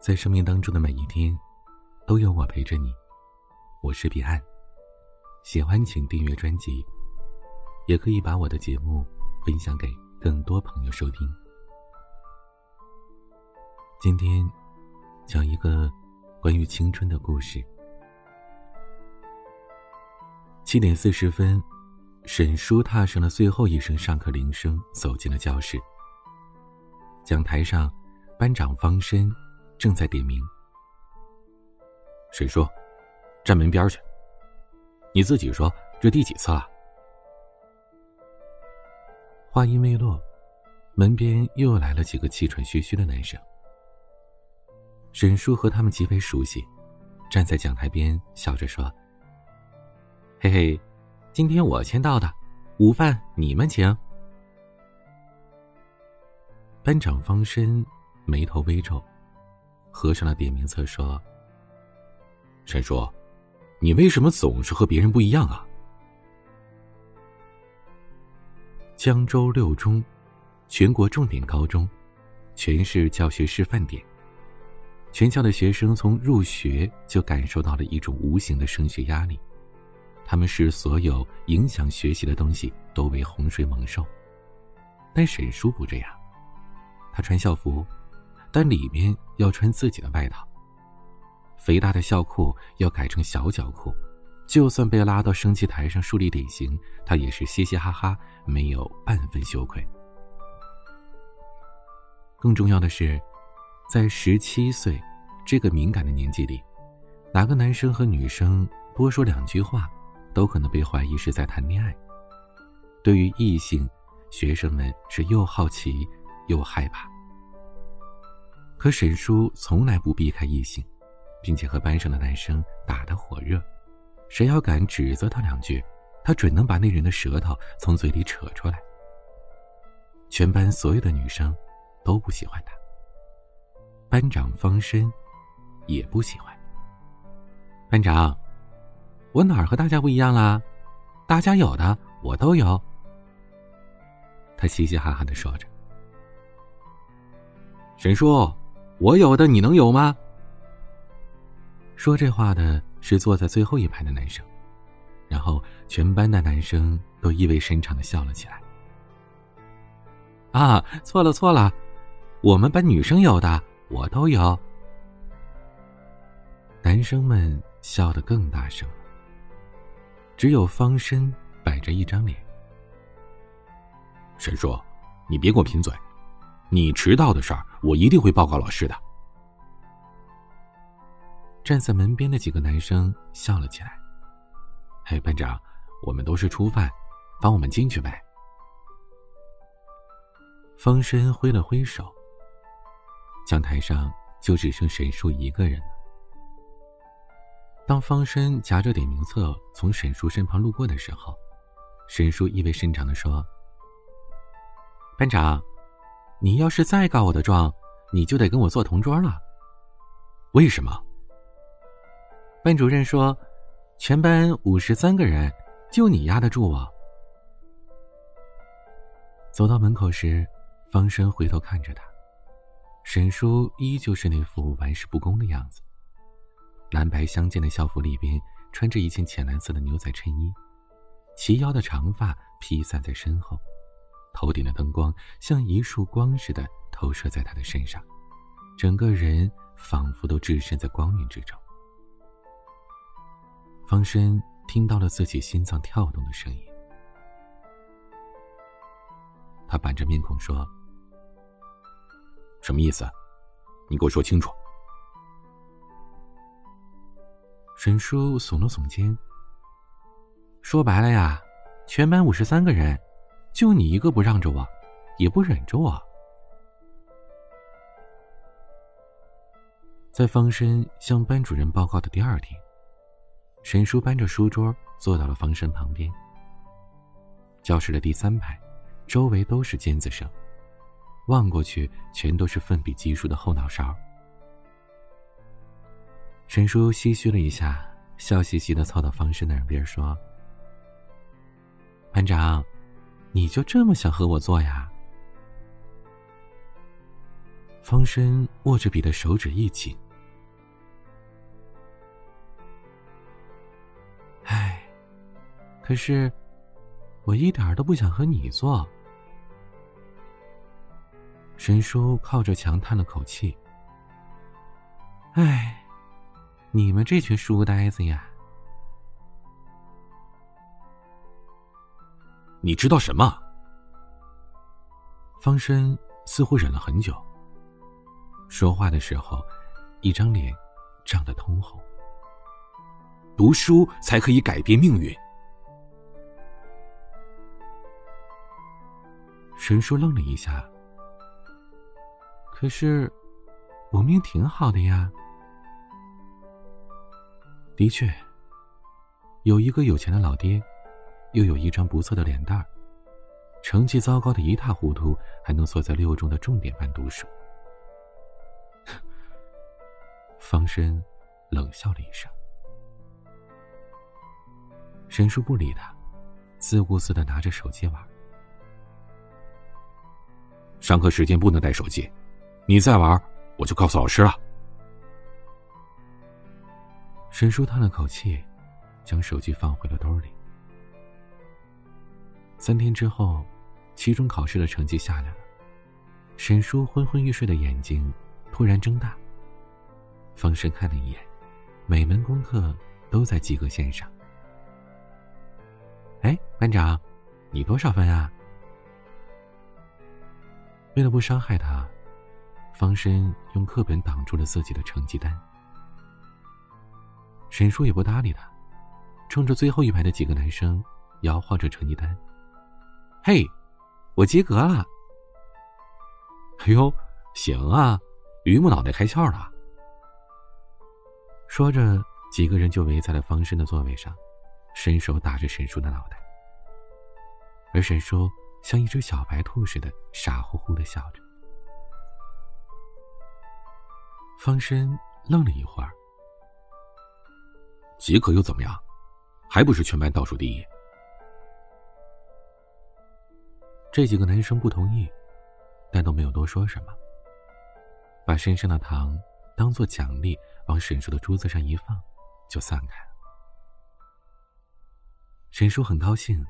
在生命当中的每一天，都有我陪着你。我是彼岸，喜欢请订阅专辑，也可以把我的节目分享给更多朋友收听。今天讲一个关于青春的故事。七点四十分，沈叔踏上了最后一声上课铃声，走进了教室。讲台上，班长方申。正在点名。沈叔，站门边去。你自己说，这第几次了？话音未落，门边又来了几个气喘吁吁的男生。沈叔和他们极为熟悉，站在讲台边笑着说：“嘿嘿，今天我签到的，午饭你们请。”班长方深眉头微皱。合上了点名册，说：“沈叔，你为什么总是和别人不一样啊？”江州六中，全国重点高中，全市教学示范点。全校的学生从入学就感受到了一种无形的升学压力，他们视所有影响学习的东西都为洪水猛兽。但沈叔不这样，他穿校服。但里面要穿自己的外套。肥大的校裤要改成小脚裤，就算被拉到升旗台上树立典型，他也是嘻嘻哈哈，没有半分羞愧。更重要的是，在十七岁这个敏感的年纪里，哪个男生和女生多说两句话，都可能被怀疑是在谈恋爱。对于异性，学生们是又好奇又害怕。可沈叔从来不避开异性，并且和班上的男生打得火热，谁要敢指责他两句，他准能把那人的舌头从嘴里扯出来。全班所有的女生都不喜欢他，班长方申也不喜欢。班长，我哪儿和大家不一样啦？大家有的我都有。他嘻嘻哈哈的说着。沈叔。我有的你能有吗？说这话的是坐在最后一排的男生，然后全班的男生都意味深长的笑了起来。啊，错了错了，我们班女生有的我都有。男生们笑得更大声了，只有方申摆着一张脸。沈叔，你别给我贫嘴。你迟到的事儿，我一定会报告老师的。站在门边的几个男生笑了起来。嘿，班长，我们都是初犯，帮我们进去呗。方申挥了挥手。讲台上就只剩沈叔一个人了。当方申夹着点名册从沈叔身旁路过的时候，沈叔意味深长的说：“班长。”你要是再告我的状，你就得跟我坐同桌了。为什么？班主任说，全班五十三个人，就你压得住我。走到门口时，方生回头看着他，沈叔依旧是那副玩世不恭的样子。蓝白相间的校服里边，穿着一件浅蓝色的牛仔衬衣，齐腰的长发披散在身后。头顶的灯光像一束光似的投射在他的身上，整个人仿佛都置身在光晕之中。方深听到了自己心脏跳动的声音，他板着面孔说：“什么意思？你给我说清楚。”沈叔耸了耸肩，说白了呀，全班五十三个人。就你一个不让着我，也不忍着我。在方申向班主任报告的第二天，沈叔搬着书桌坐到了方申旁边。教室的第三排，周围都是尖子生，望过去全都是奋笔疾书的后脑勺。沈叔唏嘘了一下，笑嘻嘻的凑到方申的耳边说：“班长。”你就这么想和我做呀？方申握着笔的手指一紧。唉，可是我一点都不想和你做。神叔靠着墙叹了口气：“唉，你们这群书呆子呀！”你知道什么？方生似乎忍了很久。说话的时候，一张脸涨得通红。读书才可以改变命运。神叔愣了一下。可是，我命挺好的呀。的确，有一个有钱的老爹，又有一张不错的脸蛋儿，成绩糟糕的一塌糊涂，还能坐在六中的重点班读书。方深冷笑了一声。神叔不理他，自顾自的拿着手机玩。上课时间不能带手机。你再玩，我就告诉老师了。沈叔叹了口气，将手机放回了兜里。三天之后，期中考试的成绩下来了。沈叔昏昏欲睡的眼睛突然睁大。方申看了一眼，每门功课都在及格线上。哎，班长，你多少分啊？为了不伤害他。方申用课本挡住了自己的成绩单，沈叔也不搭理他，冲着最后一排的几个男生摇晃着成绩单：“嘿，我及格了！哎呦，行啊，榆木脑袋开窍了。”说着，几个人就围在了方申的座位上，伸手打着沈叔的脑袋，而沈叔像一只小白兔似的傻乎乎的笑着。方申愣了一会儿，及格又怎么样？还不是全班倒数第一。这几个男生不同意，但都没有多说什么，把身上的糖当做奖励往沈叔的桌子上一放，就散开了。沈叔很高兴，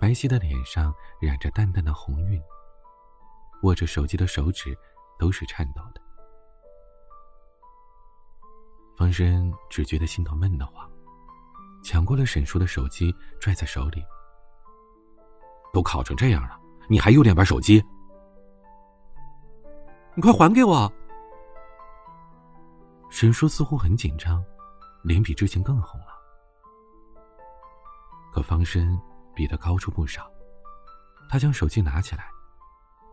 白皙的脸上染着淡淡的红晕，握着手机的手指都是颤抖的。方生只觉得心头闷得慌，抢过了沈叔的手机，拽在手里。都考成这样了，你还有脸玩手机？你快还给我！沈叔似乎很紧张，脸比之前更红了。可方深比他高出不少，他将手机拿起来，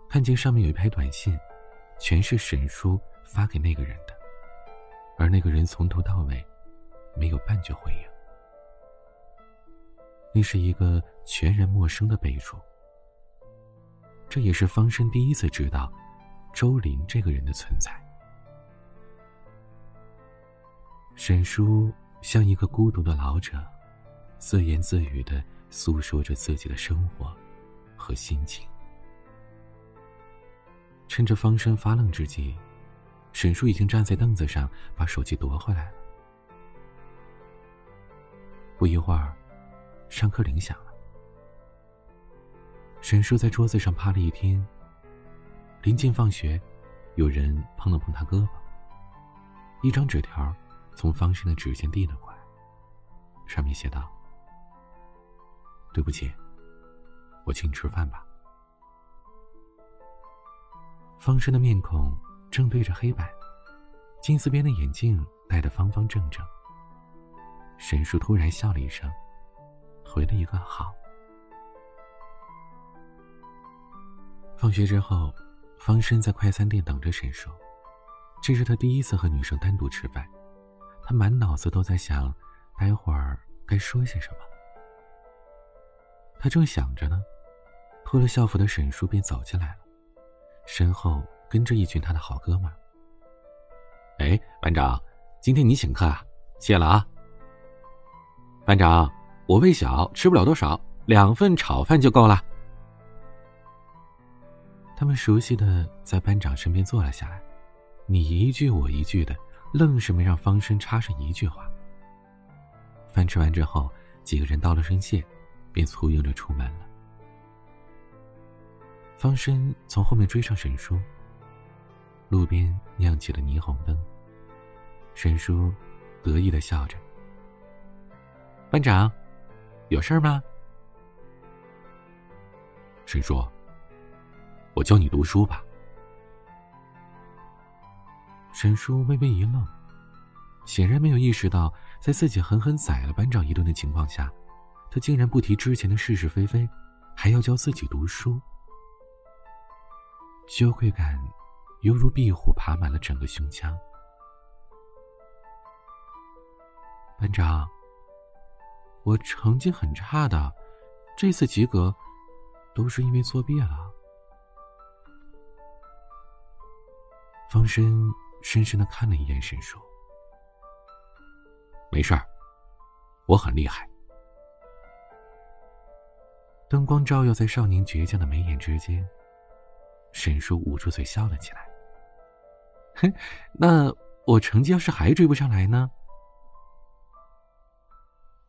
看见上面有一排短信，全是沈叔发给那个人的。而那个人从头到尾，没有半句回应。那是一个全然陌生的备注。这也是方生第一次知道，周林这个人的存在。沈叔像一个孤独的老者，自言自语的诉说着自己的生活和心情。趁着方生发愣之际。沈叔已经站在凳子上，把手机夺回来了。不一会儿，上课铃响了。沈叔在桌子上趴了一天。临近放学，有人碰了碰他胳膊。一张纸条从方生的指尖递了过来，上面写道：“对不起，我请你吃饭吧。”方生的面孔。正对着黑板，金丝边的眼镜戴得方方正正。沈叔突然笑了一声，回了一个“好”。放学之后，方申在快餐店等着沈叔。这是他第一次和女生单独吃饭，他满脑子都在想，待会儿该说些什么。他正想着呢，脱了校服的沈叔便走进来了，身后。跟着一群他的好哥们。哎，班长，今天你请客啊，谢了啊。班长，我胃小，吃不了多少，两份炒饭就够了。他们熟悉的在班长身边坐了下来，你一句我一句的，愣是没让方生插上一句话。饭吃完之后，几个人道了声谢，便簇拥着出门了。方生从后面追上沈叔。路边亮起了霓虹灯。沈叔得意的笑着：“班长，有事吗？”沈叔，我教你读书吧。沈叔微微一愣，显然没有意识到，在自己狠狠宰了班长一顿的情况下，他竟然不提之前的是是非非，还要教自己读书。羞愧感犹如壁虎爬满了整个胸腔。班长，我成绩很差的，这次及格都是因为作弊了。方深深深的看了一眼沈叔，没事儿，我很厉害。灯光照耀在少年倔强的眉眼之间，沈叔捂住嘴笑了起来。哼，那我成绩要是还追不上来呢？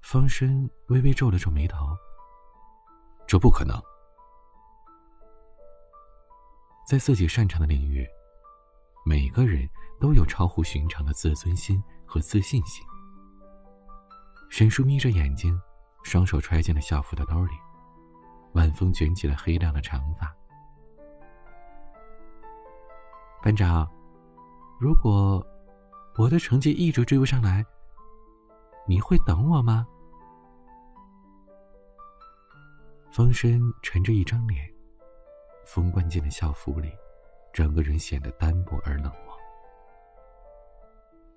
方深微微皱了皱眉头。这不可能。在自己擅长的领域，每个人都有超乎寻常的自尊心和自信心。沈叔眯着眼睛，双手揣进了校服的兜里，晚风卷起了黑亮的长发。班长，如果我的成绩一直追不上来，你会等我吗？方深沉着一张脸，风灌进了校服里，整个人显得单薄而冷漠。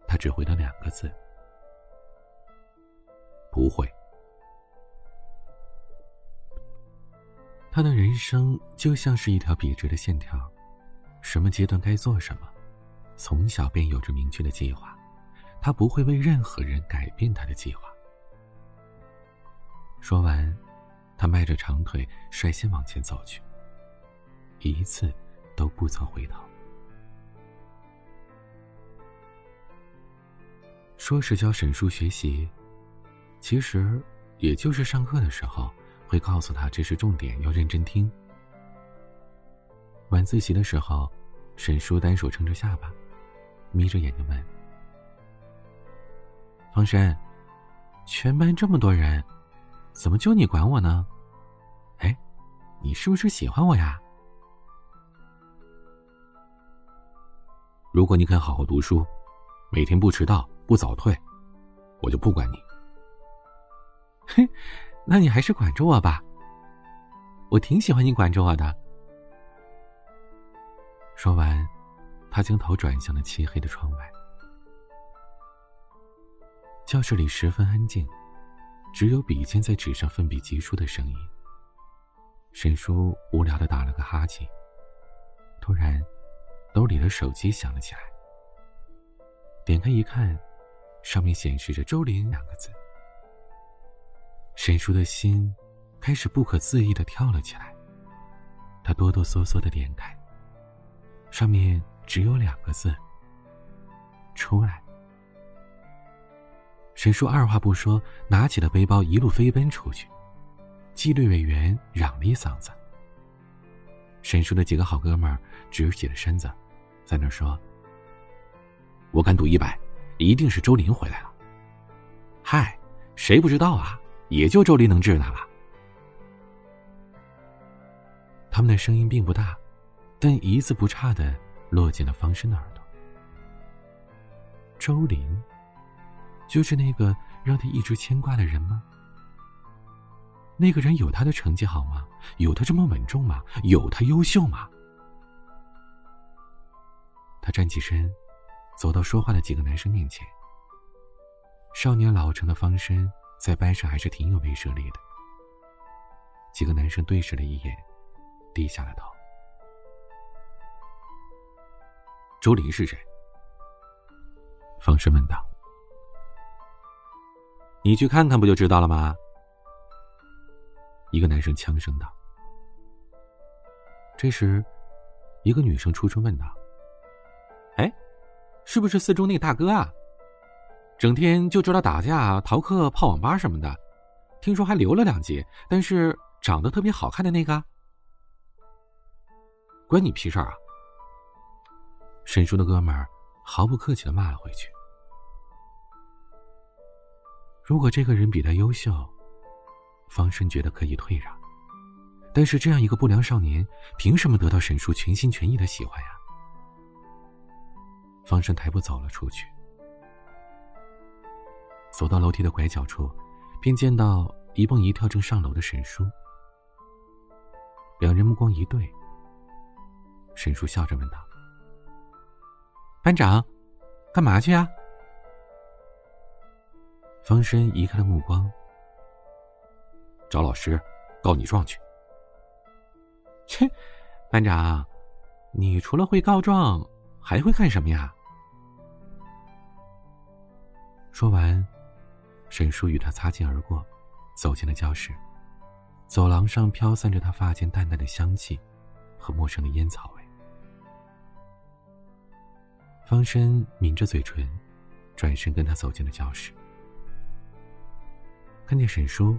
他只回了两个字：“不会。”他的人生就像是一条笔直的线条，什么阶段该做什么，从小便有着明确的计划。他不会为任何人改变他的计划。说完。他迈着长腿，率先往前走去，一次都不曾回头。说是教沈叔学习，其实也就是上课的时候会告诉他这是重点，要认真听。晚自习的时候，沈叔单手撑着下巴，眯着眼睛问：“方山，全班这么多人。”怎么就你管我呢？哎，你是不是喜欢我呀？如果你肯好好读书，每天不迟到不早退，我就不管你。嘿，那你还是管着我吧。我挺喜欢你管着我的。说完，他将头转向了漆黑的窗外。教室里十分安静。只有笔尖在纸上奋笔疾书的声音。沈叔无聊的打了个哈欠，突然，兜里的手机响了起来。点开一看，上面显示着“周林”两个字。沈叔的心开始不可自抑的跳了起来。他哆哆嗦嗦的点开，上面只有两个字：“出来。”沈叔二话不说，拿起了背包，一路飞奔出去。纪律委员嚷了一嗓子。沈叔的几个好哥们直起了身子，在那说：“我敢赌一百，一定是周林回来了。”嗨，谁不知道啊？也就周林能治他了。他们的声音并不大，但一字不差的落进了方生的耳朵。周林。就是那个让他一直牵挂的人吗？那个人有他的成绩好吗？有他这么稳重吗？有他优秀吗？他站起身，走到说话的几个男生面前。少年老成的方申在班上还是挺有威慑力的。几个男生对视了一眼，低下了头。周林是谁？方申问道。你去看看不就知道了吗？一个男生强声道。这时，一个女生出声问道：“哎，是不是四中那大哥啊？整天就知道打架、逃课、泡网吧什么的，听说还留了两级，但是长得特别好看的那个？关你屁事儿啊！”沈叔的哥们儿毫不客气的骂了回去。如果这个人比他优秀，方生觉得可以退让。但是这样一个不良少年，凭什么得到沈叔全心全意的喜欢呀？方生抬步走了出去，走到楼梯的拐角处，便见到一蹦一跳正上楼的沈叔。两人目光一对，沈叔笑着问道：“班长，干嘛去啊？”方生移开了目光，找老师告你状去。切，班长，你除了会告状，还会干什么呀？说完，沈叔与他擦肩而过，走进了教室。走廊上飘散着他发间淡淡的香气，和陌生的烟草味。方深抿着嘴唇，转身跟他走进了教室。看见沈叔，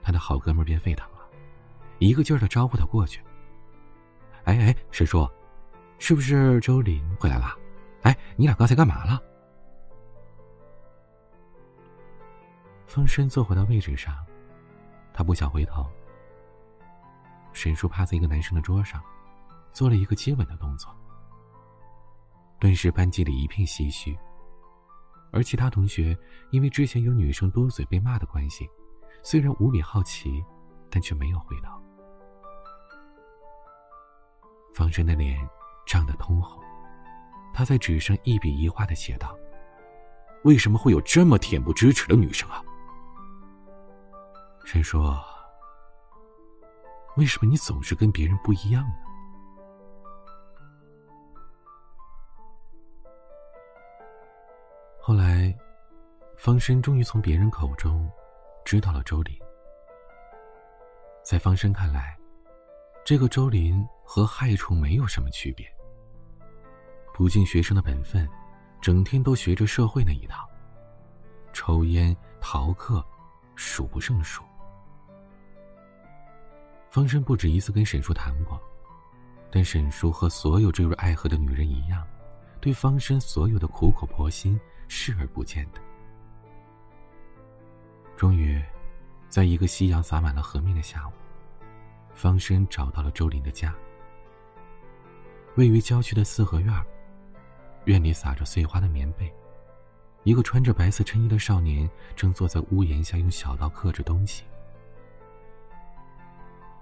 他的好哥们便沸腾了，一个劲儿的招呼他过去。哎哎，沈叔，是不是周林回来了？哎，你俩刚才干嘛了？风声坐回到位置上，他不想回头。沈叔趴在一个男生的桌上，做了一个接吻的动作。顿时班级里一片唏嘘，而其他同学因为之前有女生多嘴被骂的关系，虽然无比好奇，但却没有回头。方生的脸涨得通红，他在纸上一笔一画的写道：“为什么会有这么恬不知耻的女生啊？”沈说：“为什么你总是跟别人不一样呢？”后来，方生终于从别人口中知道了周林。在方生看来，这个周林。和害虫没有什么区别。不尽学生的本分，整天都学着社会那一套，抽烟、逃课，数不胜数。方生不止一次跟沈叔谈过，但沈叔和所有坠入爱河的女人一样，对方生所有的苦口婆心视而不见的。终于，在一个夕阳洒满了河面的下午，方生找到了周林的家。位于郊区的四合院院里撒着碎花的棉被，一个穿着白色衬衣的少年正坐在屋檐下用小刀刻着东西。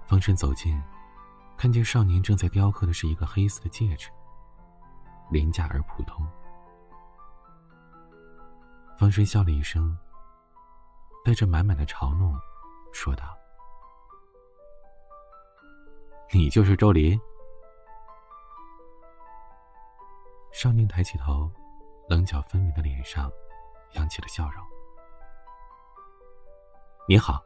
方生走近，看见少年正在雕刻的是一个黑色的戒指，廉价而普通。方生笑了一声，带着满满的嘲弄，说道：“你就是周林。”少年抬起头，棱角分明的脸上扬起了笑容。你好。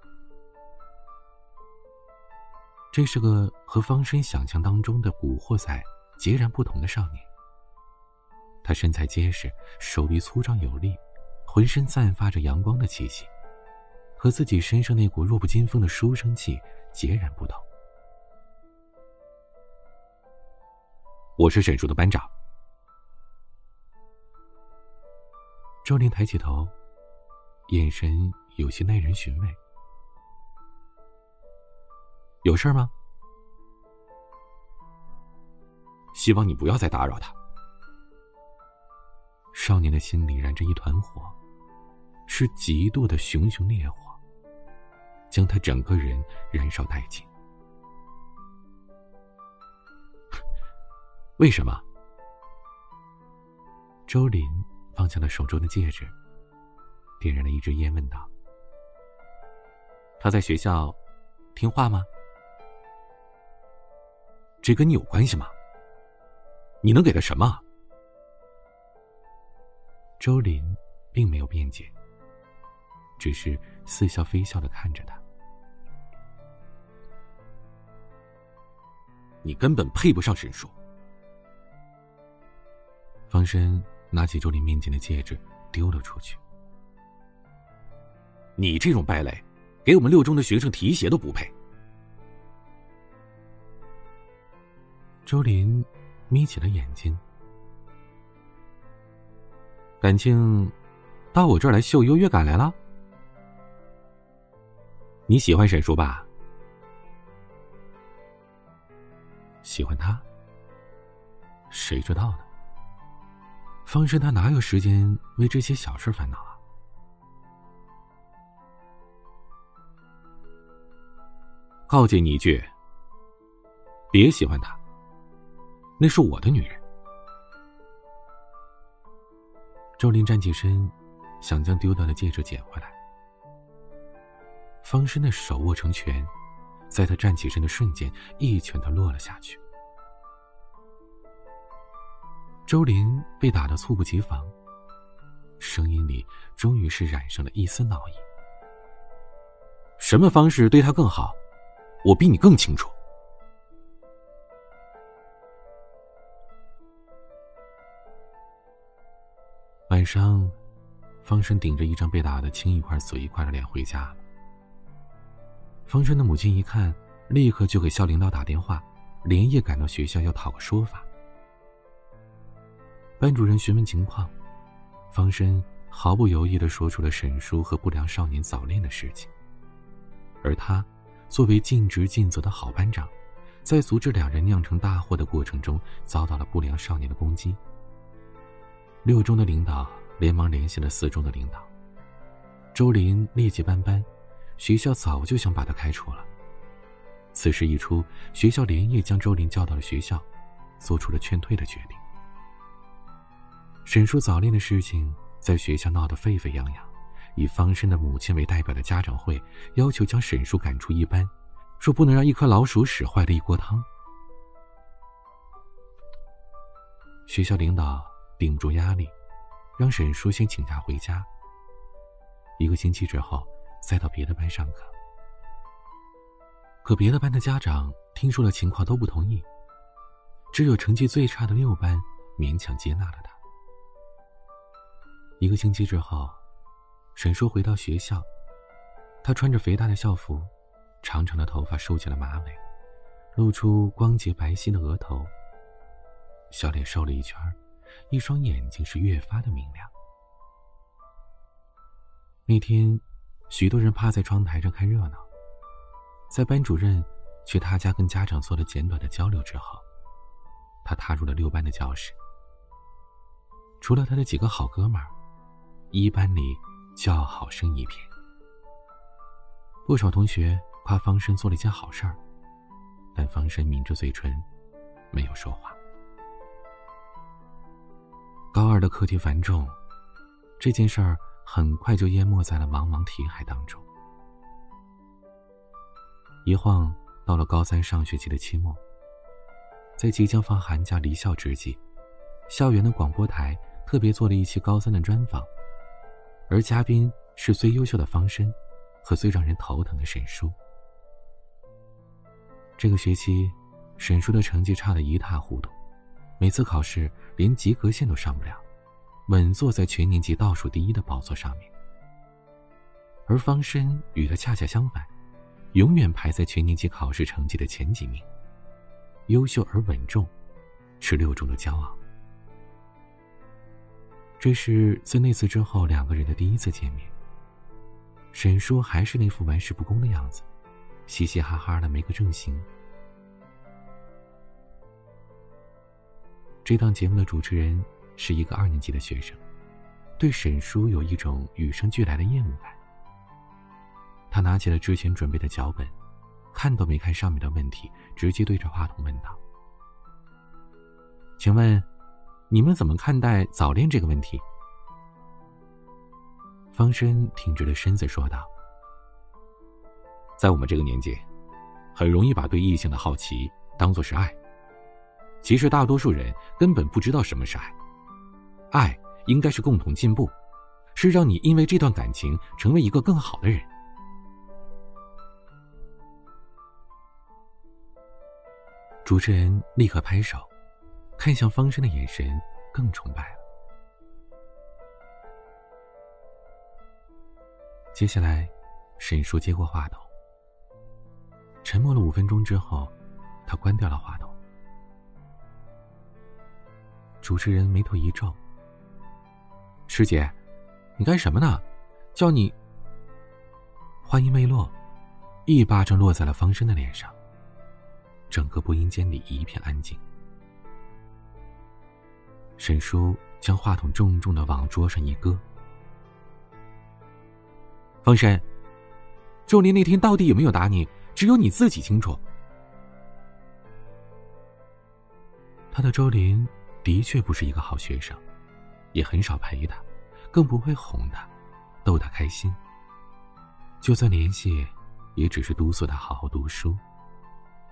这是个和方生想象当中的古惑仔截然不同的少年。他身材结实，手臂粗壮有力，浑身散发着阳光的气息，和自己身上那股弱不禁风的书生气截然不同。我是沈叔的班长。周林抬起头，眼神有些耐人寻味。有事吗？希望你不要再打扰他。少年的心里燃着一团火，是极度的熊熊烈火，将他整个人燃烧殆尽。为什么？周林。放下了手中的戒指，点燃了一支烟，问道：“他在学校听话吗？这跟你有关系吗？你能给他什么？”周林并没有辩解，只是似笑非笑的看着他。你根本配不上沈叔，方生拿起周林面前的戒指丢了出去。你这种败类，给我们六中的学生提鞋都不配。周林眯起了眼睛，感情到我这儿来秀优越感来了？你喜欢沈叔吧？喜欢他？谁知道呢？方申他哪有时间为这些小事烦恼啊？告诫你一句，别喜欢他。那是我的女人。周林站起身，想将丢掉的戒指捡回来。方生的手握成拳，在他站起身的瞬间，一拳的落了下去。周林被打得猝不及防，声音里终于是染上了一丝恼意。什么方式对他更好，我比你更清楚。晚上，方生顶着一张被打得青一块紫一块的脸回家了。方深的母亲一看，立刻就给校领导打电话，连夜赶到学校要讨个说法。班主任询问情况，方申毫不犹豫的说出了沈叔和不良少年早恋的事情。而他，作为尽职尽责的好班长，在阻止两人酿成大祸的过程中，遭到了不良少年的攻击。六中的领导连忙联系了四中的领导。周林劣迹斑斑，学校早就想把他开除了。此事一出，学校连夜将周林叫到了学校，做出了劝退的决定。沈叔早恋的事情在学校闹得沸沸扬扬，以方生的母亲为代表的家长会要求将沈叔赶出一班，说不能让一颗老鼠屎坏了一锅汤。学校领导。顶不住压力，让沈叔先请假回家。一个星期之后，再到别的班上课。可别的班的家长听说了情况都不同意，只有成绩最差的六班勉强接纳了他。一个星期之后，沈叔回到学校，他穿着肥大的校服，长长的头发梳起了马尾，露出光洁白皙的额头，小脸瘦了一圈。一双眼睛是越发的明亮。那天，许多人趴在窗台上看热闹。在班主任去他家跟家长做了简短的交流之后，他踏入了六班的教室。除了他的几个好哥们儿，一班里叫好声一片。不少同学夸方生做了一件好事儿，但方生抿着嘴唇，没有说话。高二的课题繁重，这件事儿很快就淹没在了茫茫题海当中。一晃到了高三上学期的期末，在即将放寒假离校之际，校园的广播台特别做了一期高三的专访，而嘉宾是最优秀的方申和最让人头疼的沈叔。这个学期，沈叔的成绩差得一塌糊涂。每次考试连及格线都上不了，稳坐在全年级倒数第一的宝座上面。而方申与他恰恰相反，永远排在全年级考试成绩的前几名，优秀而稳重，是六中的骄傲。这是在那次之后两个人的第一次见面。沈叔还是那副玩世不恭的样子，嘻嘻哈哈的没个正形。这档节目的主持人是一个二年级的学生，对沈叔有一种与生俱来的厌恶感。他拿起了之前准备的脚本，看都没看上面的问题，直接对着话筒问道：“请问，你们怎么看待早恋这个问题？”方申挺直了身子说道：“在我们这个年纪，很容易把对异性的好奇当做是爱。”其实大多数人根本不知道什么是爱，爱应该是共同进步，是让你因为这段感情成为一个更好的人。主持人立刻拍手，看向方生的眼神更崇拜了。接下来，沈叔接过话筒，沉默了五分钟之后，他关掉了话筒。主持人眉头一皱：“师姐，你干什么呢？叫你……”话音未落，一巴掌落在了方生的脸上。整个播音间里一片安静。沈叔将话筒重重的往桌上一搁。方山，周林那天到底有没有打你？只有你自己清楚。他的周林的确不是一个好学生，也很少陪他，更不会哄他，逗他开心。就算联系，也只是督促他好好读书，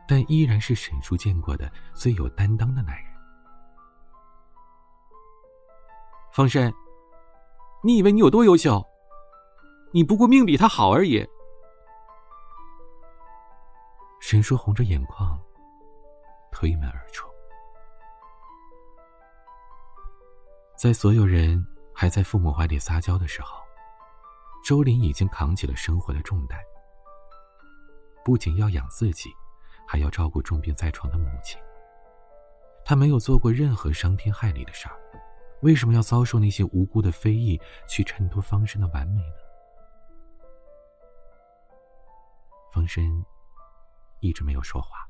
但依然是沈叔见过的最有担当的男人。方山，你以为你有多优秀？你不过命比他好而已。沈叔红着眼眶，推门而出。在所有人还在父母怀里撒娇的时候，周林已经扛起了生活的重担，不仅要养自己，还要照顾重病在床的母亲。他没有做过任何伤天害理的事儿，为什么要遭受那些无辜的非议，去衬托方生的完美呢？方生一直没有说话。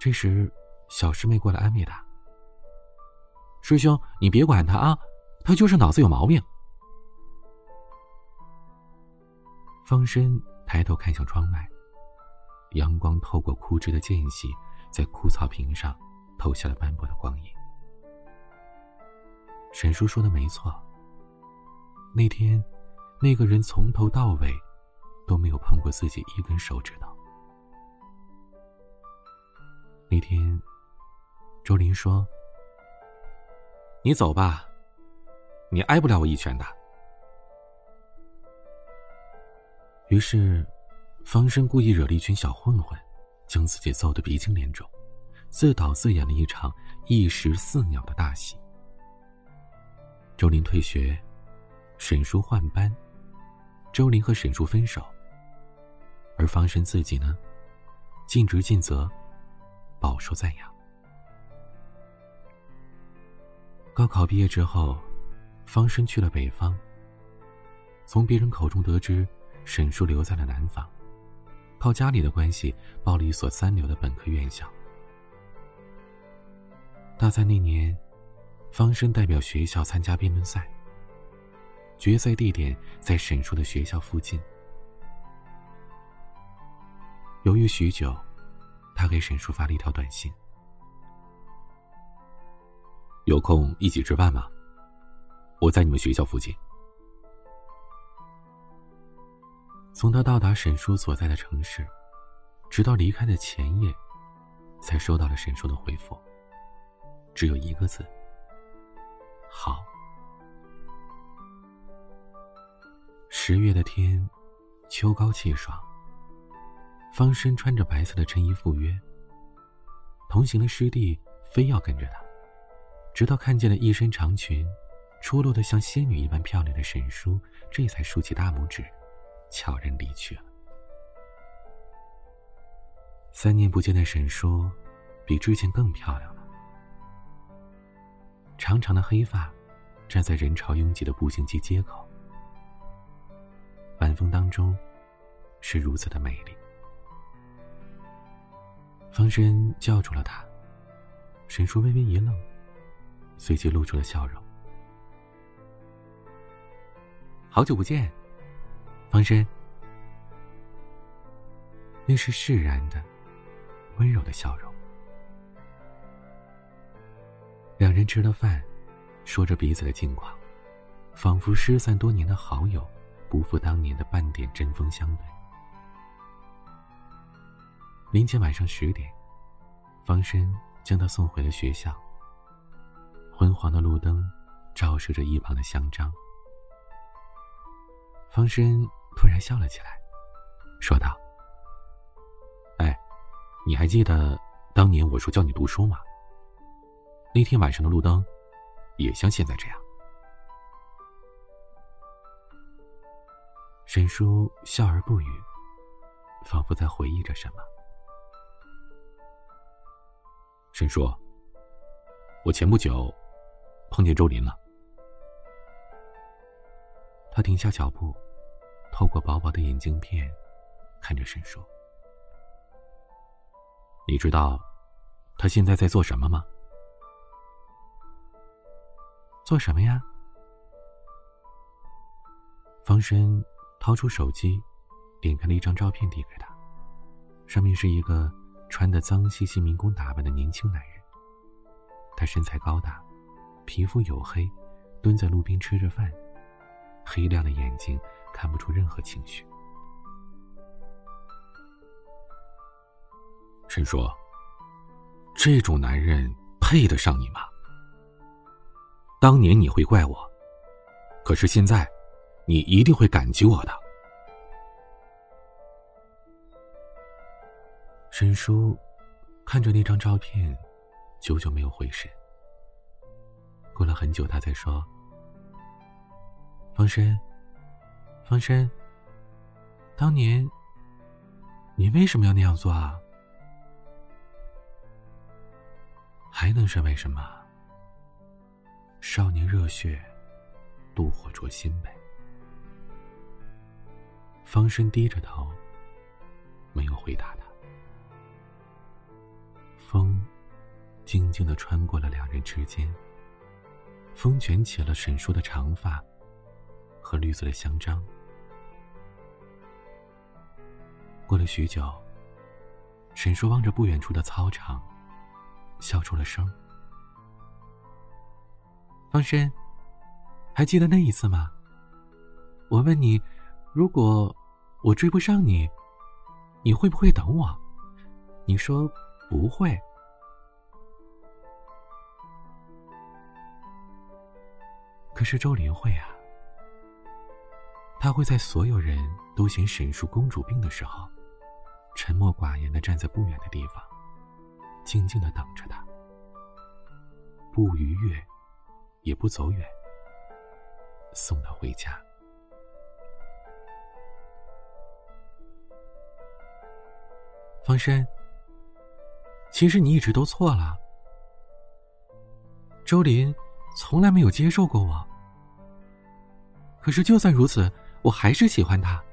这时，小师妹过来安慰他：“师兄，你别管他啊，他就是脑子有毛病。”方深抬头看向窗外，阳光透过枯枝的间隙，在枯草坪上投下了斑驳的光影。沈叔说的没错，那天，那个人从头到尾。都没有碰过自己一根手指头。那天，周林说：“你走吧，你挨不了我一拳的。”于是，方生故意惹了一群小混混，将自己揍得鼻青脸肿，自导自演了一场一石四鸟的大戏。周林退学，沈叔换班，周林和沈叔分手。而方生自己呢，尽职尽责，饱受赞扬。高考毕业之后，方生去了北方。从别人口中得知，沈叔留在了南方，靠家里的关系报了一所三流的本科院校。大三那年，方生代表学校参加辩论赛，决赛地点在沈叔的学校附近。犹豫许久，他给沈叔发了一条短信：“有空一起吃饭吗？我在你们学校附近。”从他到达沈叔所在的城市，直到离开的前夜，才收到了沈叔的回复，只有一个字：“好。”十月的天，秋高气爽。方生穿着白色的衬衣赴约。同行的师弟非要跟着他，直到看见了一身长裙、出落的像仙女一般漂亮的沈叔，这才竖起大拇指，悄然离去了。三年不见的沈叔，比之前更漂亮了。长长的黑发，站在人潮拥挤的步行街街口，晚风当中，是如此的美丽。方深叫住了他，沈叔微微一愣，随即露出了笑容。好久不见，方生。那是释然的、温柔的笑容。两人吃了饭，说着彼此的近况，仿佛失散多年的好友，不复当年的半点针锋相对。临近晚上十点，方生将他送回了学校。昏黄的路灯照射着一旁的香樟。方生突然笑了起来，说道：“哎，你还记得当年我说叫你读书吗？那天晚上的路灯，也像现在这样。沈叔笑而不语，仿佛在回忆着什么。沈叔，我前不久碰见周林了。他停下脚步，透过薄薄的眼镜片，看着沈叔。你知道他现在在做什么吗？做什么呀？方申掏出手机，点开了一张照片，递给他。上面是一个穿的脏兮兮民工打扮的年轻男人。他身材高大，皮肤黝黑，蹲在路边吃着饭，黑亮的眼睛看不出任何情绪。陈叔，这种男人配得上你吗？当年你会怪我，可是现在，你一定会感激我的。沈叔看着那张照片，久久没有回神。过了很久，他才说：“方深，方深，当年你为什么要那样做啊？还能是为什么？”少年热血，妒火灼心呗。方深低着头，没有回答他。风静静的穿过了两人之间，风卷起了沈叔的长发和绿色的香樟。过了许久，沈叔望着不远处的操场，笑出了声。方深，还记得那一次吗？我问你，如果我追不上你，你会不会等我？你说不会。可是周林会啊，他会在所有人都嫌沈叔公主病的时候，沉默寡言的站在不远的地方，静静的等着他，不逾越。也不走远，送他回家。方深，其实你一直都错了。周林从来没有接受过我，可是就算如此，我还是喜欢他。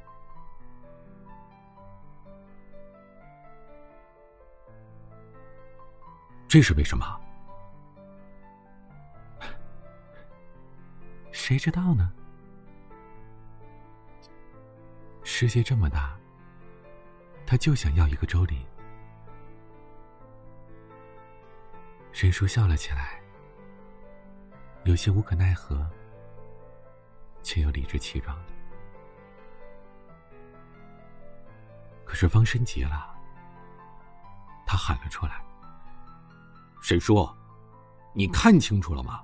这是为什么？谁知道呢？世界这么大，他就想要一个周林。沈叔笑了起来，有些无可奈何，却又理直气壮的。可是方生急了，他喊了出来：“沈叔，你看清楚了吗？”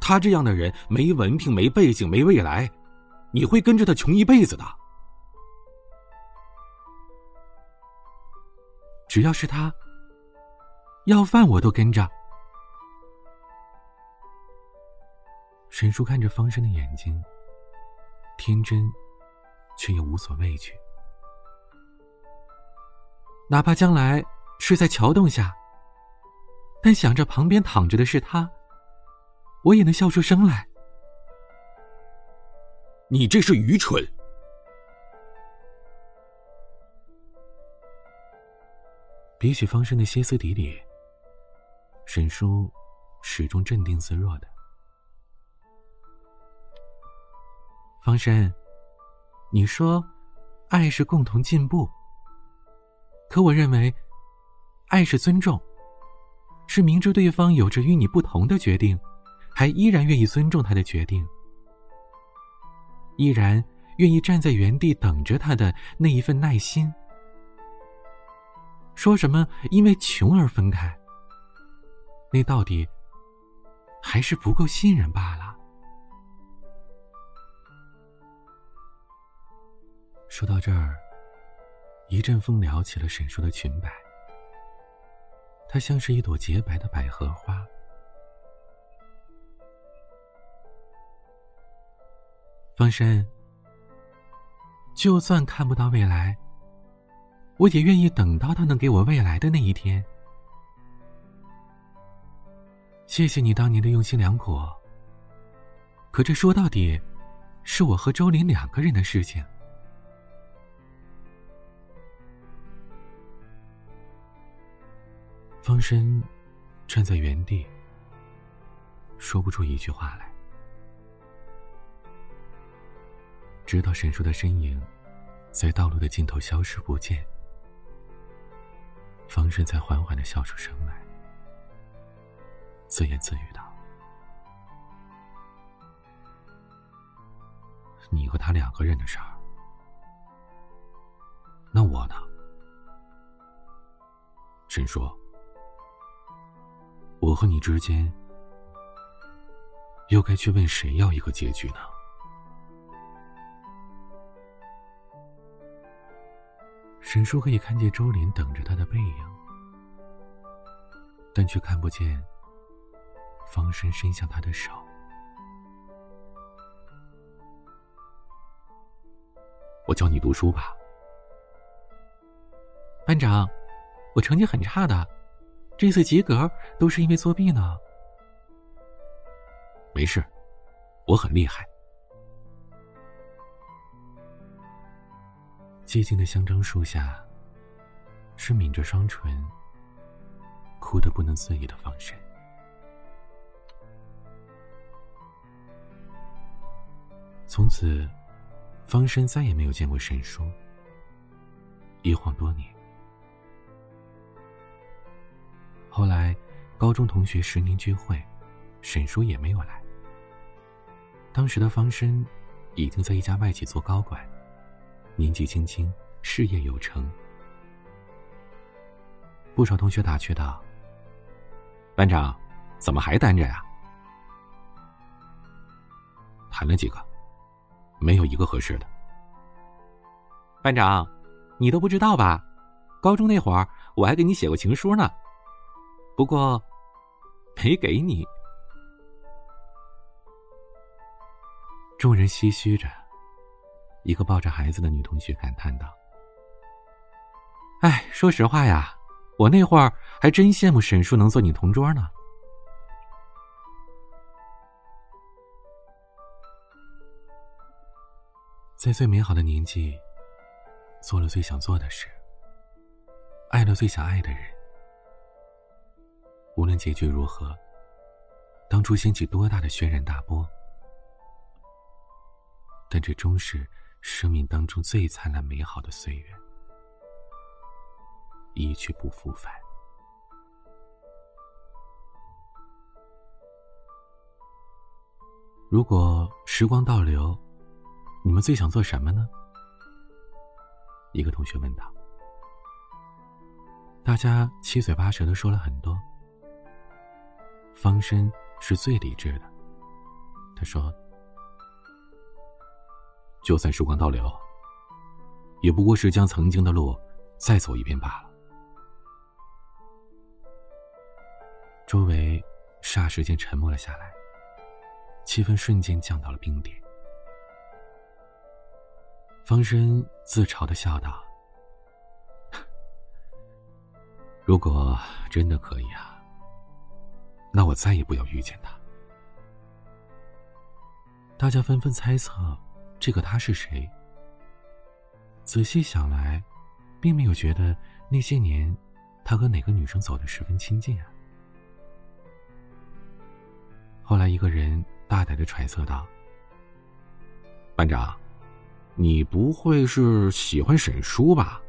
他这样的人没文凭、没背景、没未来，你会跟着他穷一辈子的。只要是他要饭，我都跟着。沈叔看着方生的眼睛，天真，却又无所畏惧。哪怕将来睡在桥洞下，但想着旁边躺着的是他。我也能笑出声来。你这是愚蠢。比起方生的歇斯底里，沈叔始终镇定自若的。方深，你说，爱是共同进步。可我认为，爱是尊重，是明知对方有着与你不同的决定。还依然愿意尊重他的决定，依然愿意站在原地等着他的那一份耐心。说什么因为穷而分开，那到底还是不够信任罢了。说到这儿，一阵风撩起了沈叔的裙摆，她像是一朵洁白的百合花。方深，就算看不到未来，我也愿意等到他能给我未来的那一天。谢谢你当年的用心良苦，可这说到底，是我和周林两个人的事情。方深站在原地，说不出一句话来，直到沈叔的身影在道路的尽头消失不见，方深才缓缓的笑出声来，自言自语道：“你和他两个人的事儿，那我呢？”沈叔。我和你之间，又该去问谁要一个结局呢？沈叔可以看见周林等着他的背影，但却看不见方深伸向他的手。我教你读书吧，班长，我成绩很差的。这次及格都是因为作弊呢。没事，我很厉害。寂静的香樟树下，是抿着双唇、哭得不能自已的方深。从此，方深再也没有见过沈叔。一晃多年。后来，高中同学十年聚会，沈叔也没有来。当时的方深已经在一家外企做高管，年纪轻轻，事业有成。不少同学打趣道：“班长，怎么还单着呀？”谈了几个，没有一个合适的。班长，你都不知道吧？高中那会儿，我还给你写过情书呢。不过，没给你。众人唏嘘着，一个抱着孩子的女同学感叹道：“哎，说实话呀，我那会儿还真羡慕沈叔能做你同桌呢。”在最美好的年纪，做了最想做的事，爱了最想爱的人。无论结局如何，当初掀起多大的轩然大波，但这终是生命当中最灿烂美好的岁月，一去不复返。如果时光倒流，你们最想做什么呢？一个同学问道。大家七嘴八舌的说了很多。方深是最理智的。他说：“就算时光倒流，也不过是将曾经的路再走一遍罢了。”周围霎时间沉默了下来，气氛瞬间降到了冰点。方深自嘲的笑道：“ 如果真的可以啊。”那我再也不要遇见他。大家纷纷猜测，这个他是谁？仔细想来，并没有觉得那些年他和哪个女生走得十分亲近啊。后来，一个人大胆的揣测道：“班长，你不会是喜欢沈叔吧？”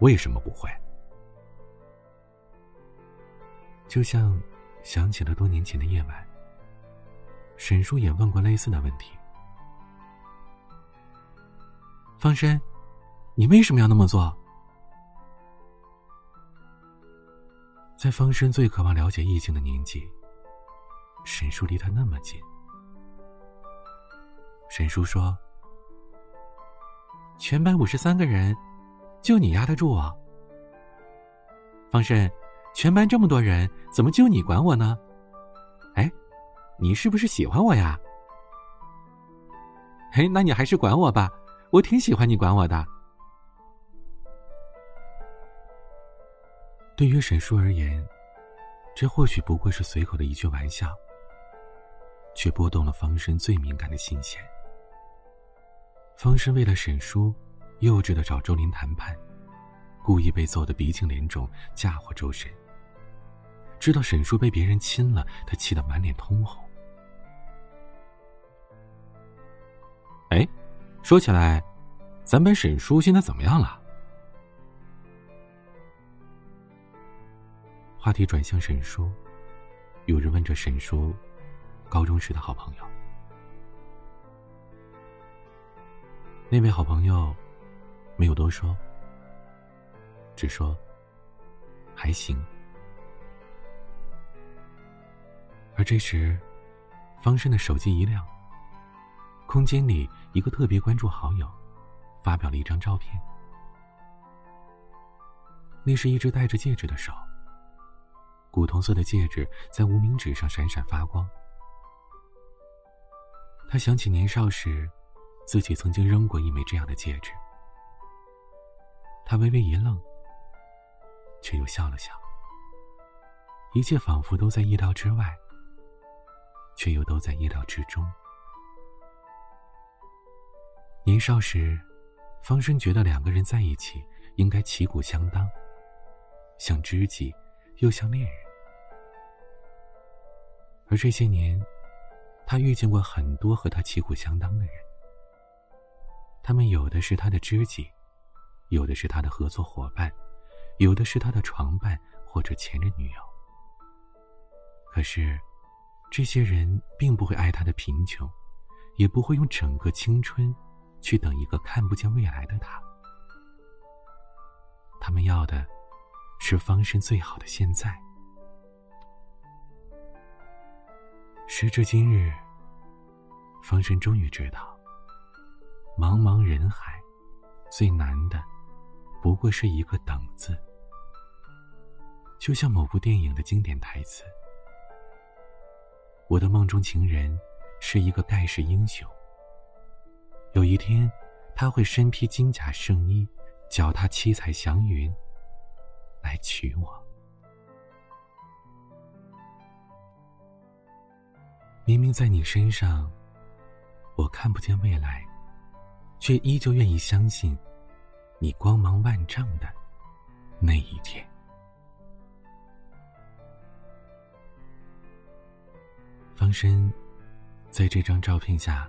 为什么不会？就像想起了多年前的夜晚，沈叔也问过类似的问题。方深，你为什么要那么做？在方深最渴望了解异性的年纪，沈叔离他那么近。沈叔说：“全班五十三个人，就你压得住啊？”方深。全班这么多人，怎么就你管我呢？哎，你是不是喜欢我呀？嘿，那你还是管我吧，我挺喜欢你管我的。对于沈叔而言，这或许不过是随口的一句玩笑，却拨动了方生最敏感的心弦。方生为了沈叔，幼稚的找周林谈判，故意被揍得鼻青脸肿，嫁祸周身。知道沈叔被别人亲了，他气得满脸通红。哎，说起来，咱班沈叔现在怎么样了？话题转向沈叔，有人问着沈叔高中时的好朋友。那位好朋友没有多说，只说还行。而这时，方生的手机一亮，空间里一个特别关注好友发表了一张照片，那是一只戴着戒指的手。古铜色的戒指在无名指上闪闪发光。他想起年少时，自己曾经扔过一枚这样的戒指。他微微一愣，却又笑了笑。一切仿佛都在意料之外，却又都在意料之中。年少时，方生觉得两个人在一起应该旗鼓相当，像知己。又像恋人，而这些年，他遇见过很多和他旗鼓相当的人。他们有的是他的知己，有的是他的合作伙伴，有的是他的床伴或者前任女友。可是，这些人并不会爱他的贫穷，也不会用整个青春去等一个看不见未来的他。他们要的。是方生最好的现在。时至今日，方生终于知道，茫茫人海，最难的，不过是一个“等”字。就像某部电影的经典台词：“我的梦中情人是一个盖世英雄。有一天，他会身披金甲圣衣，脚踏七彩祥云。”来娶我。明明在你身上，我看不见未来，却依旧愿意相信，你光芒万丈的那一天。方深在这张照片下，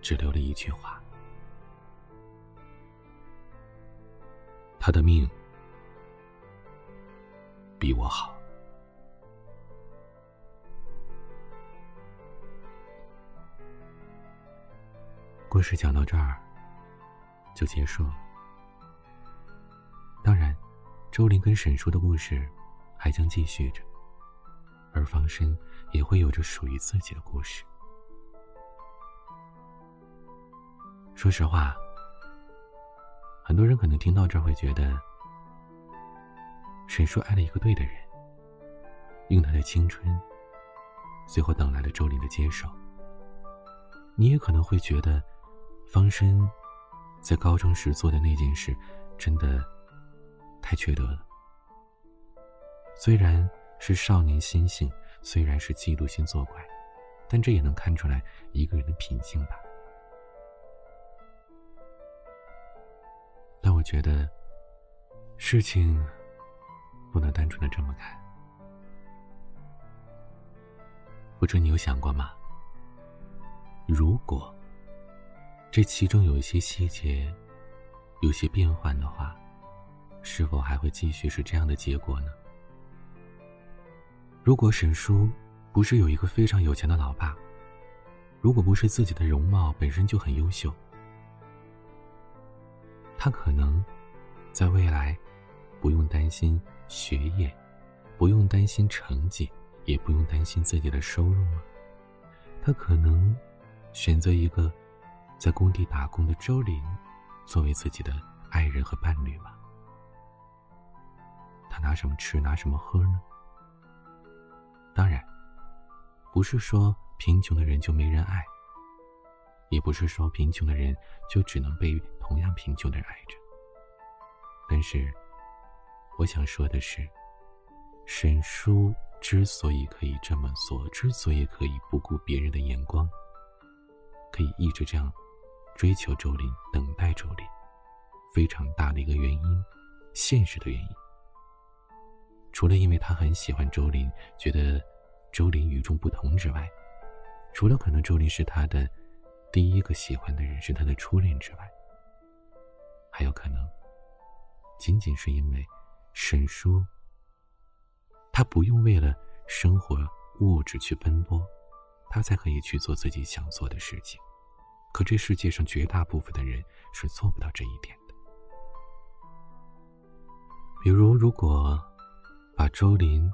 只留了一句话。他的命比我好。故事讲到这儿就结束了。当然，周林跟沈叔的故事还将继续着，而方生也会有着属于自己的故事。说实话。很多人可能听到这儿会觉得，沈叔爱了一个对的人，用他的青春，最后等来了周林的接受。你也可能会觉得，方生在高中时做的那件事，真的太缺德了。虽然是少年心性，虽然是嫉妒心作怪，但这也能看出来一个人的品性吧。但我觉得，事情不能单纯的这么看。不知你有想过吗？如果这其中有一些细节有些变换的话，是否还会继续是这样的结果呢？如果沈叔不是有一个非常有钱的老爸，如果不是自己的容貌本身就很优秀。他可能在未来不用担心学业，不用担心成绩，也不用担心自己的收入吗？他可能选择一个在工地打工的周林作为自己的爱人和伴侣吗？他拿什么吃，拿什么喝呢？当然，不是说贫穷的人就没人爱，也不是说贫穷的人就只能被同样贫穷的人爱着。但是，我想说的是，沈叔之所以可以这么做，之所以可以不顾别人的眼光，可以一直这样追求周林、等待周林，非常大的一个原因，现实的原因，除了因为他很喜欢周林，觉得周林与众不同之外，除了可能周林是他的第一个喜欢的人，是他的初恋之外，还有可能。仅仅是因为沈叔，他不用为了生活物质去奔波，他才可以去做自己想做的事情。可这世界上绝大部分的人是做不到这一点的。比如，如果把周林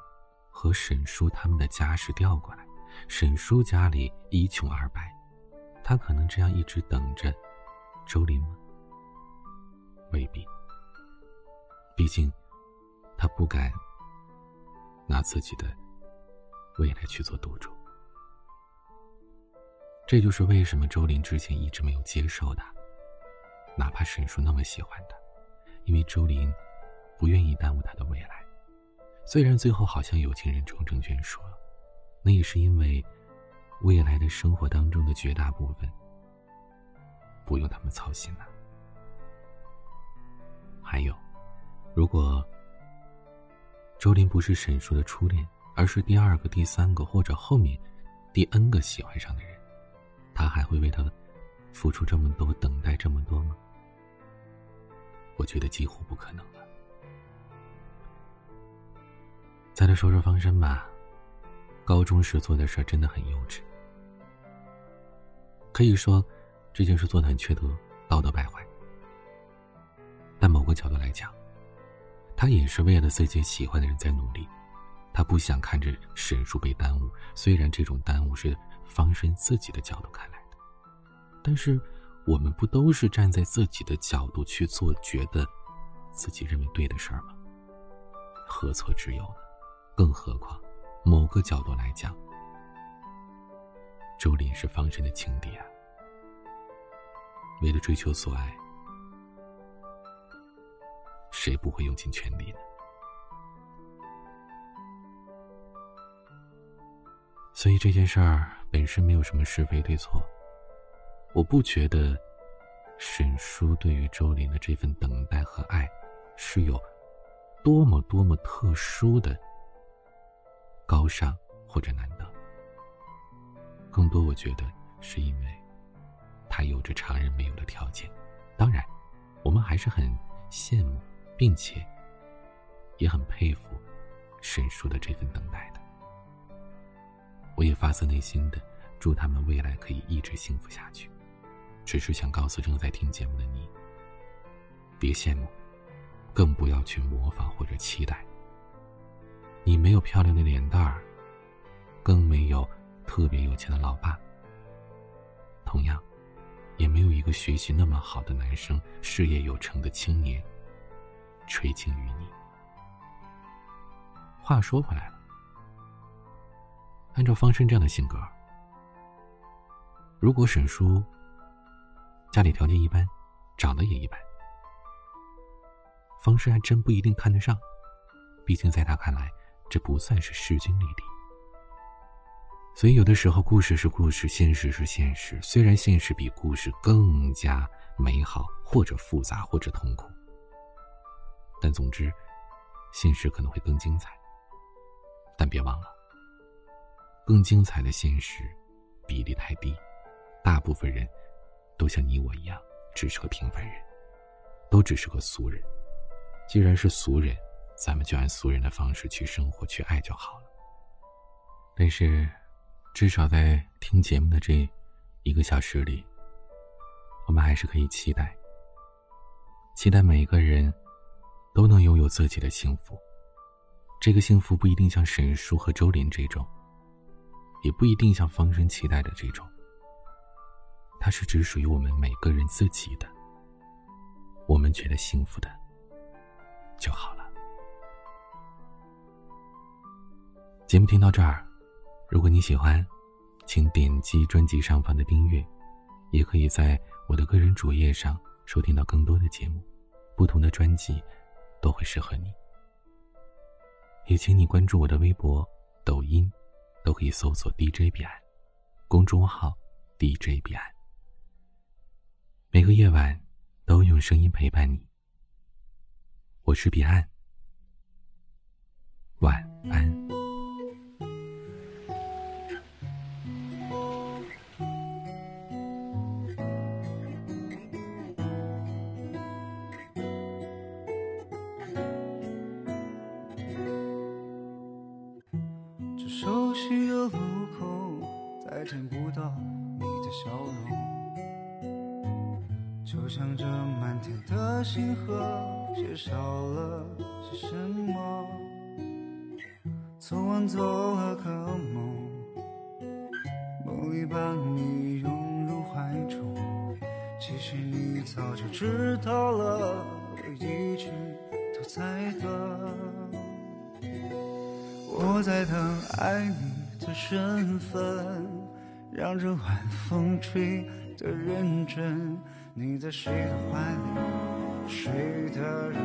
和沈叔他们的家事调过来，沈叔家里一穷二白，他可能这样一直等着周林吗？未必。毕竟，他不敢拿自己的未来去做赌注。这就是为什么周林之前一直没有接受他，哪怕沈叔那么喜欢他，因为周林不愿意耽误他的未来。虽然最后好像有情人终成眷属了，那也是因为未来的生活当中的绝大部分不用他们操心了。还有。如果周林不是沈叔的初恋，而是第二个、第三个或者后面第 N 个喜欢上的人，他还会为他付出这么多、等待这么多吗？我觉得几乎不可能了。再来说说方生吧，高中时做的事真的很幼稚，可以说这件事做的很缺德、道德败坏。但某个角度来讲，他也是为了自己喜欢的人在努力，他不想看着沈叔被耽误。虽然这种耽误是方生自己的角度看来的，但是我们不都是站在自己的角度去做，觉得自己认为对的事儿吗？何错之有呢？更何况，某个角度来讲，周林是方申的情敌啊。为了追求所爱。谁不会用尽全力呢？所以这件事儿本身没有什么是非对错。我不觉得沈叔对于周林的这份等待和爱是有多么多么特殊的高尚或者难得。更多，我觉得是因为他有着常人没有的条件。当然，我们还是很羡慕。并且，也很佩服沈叔的这份等待的。我也发自内心的祝他们未来可以一直幸福下去。只是想告诉正在听节目的你：别羡慕，更不要去模仿或者期待。你没有漂亮的脸蛋儿，更没有特别有钱的老爸，同样，也没有一个学习那么好的男生，事业有成的青年。垂青于你。话说回来了，按照方生这样的性格，如果沈叔家里条件一般，长得也一般，方生还真不一定看得上。毕竟在他看来，这不算是势均力敌。所以有的时候，故事是故事，现实是现实。虽然现实比故事更加美好，或者复杂，或者痛苦。但总之，现实可能会更精彩。但别忘了，更精彩的现实比例太低，大部分人都像你我一样，只是个平凡人，都只是个俗人。既然是俗人，咱们就按俗人的方式去生活、去爱就好了。但是，至少在听节目的这一个小时里，我们还是可以期待，期待每一个人。都能拥有自己的幸福，这个幸福不一定像沈叔和周林这种，也不一定像方生期待的这种。它是只属于我们每个人自己的，我们觉得幸福的就好了。节目听到这儿，如果你喜欢，请点击专辑上方的订阅，也可以在我的个人主页上收听到更多的节目，不同的专辑都会适合你。也请你关注我的微博、抖音，都可以搜索 DJ 彼岸，公众号 DJ 彼岸。每个夜晚都用声音陪伴你。我是彼岸，晚安。做了个梦，梦里把你拥入怀中，其实你早就知道了，我一直都在等。我在等爱你的身份，让这晚风吹得认真。你在谁的怀里睡得如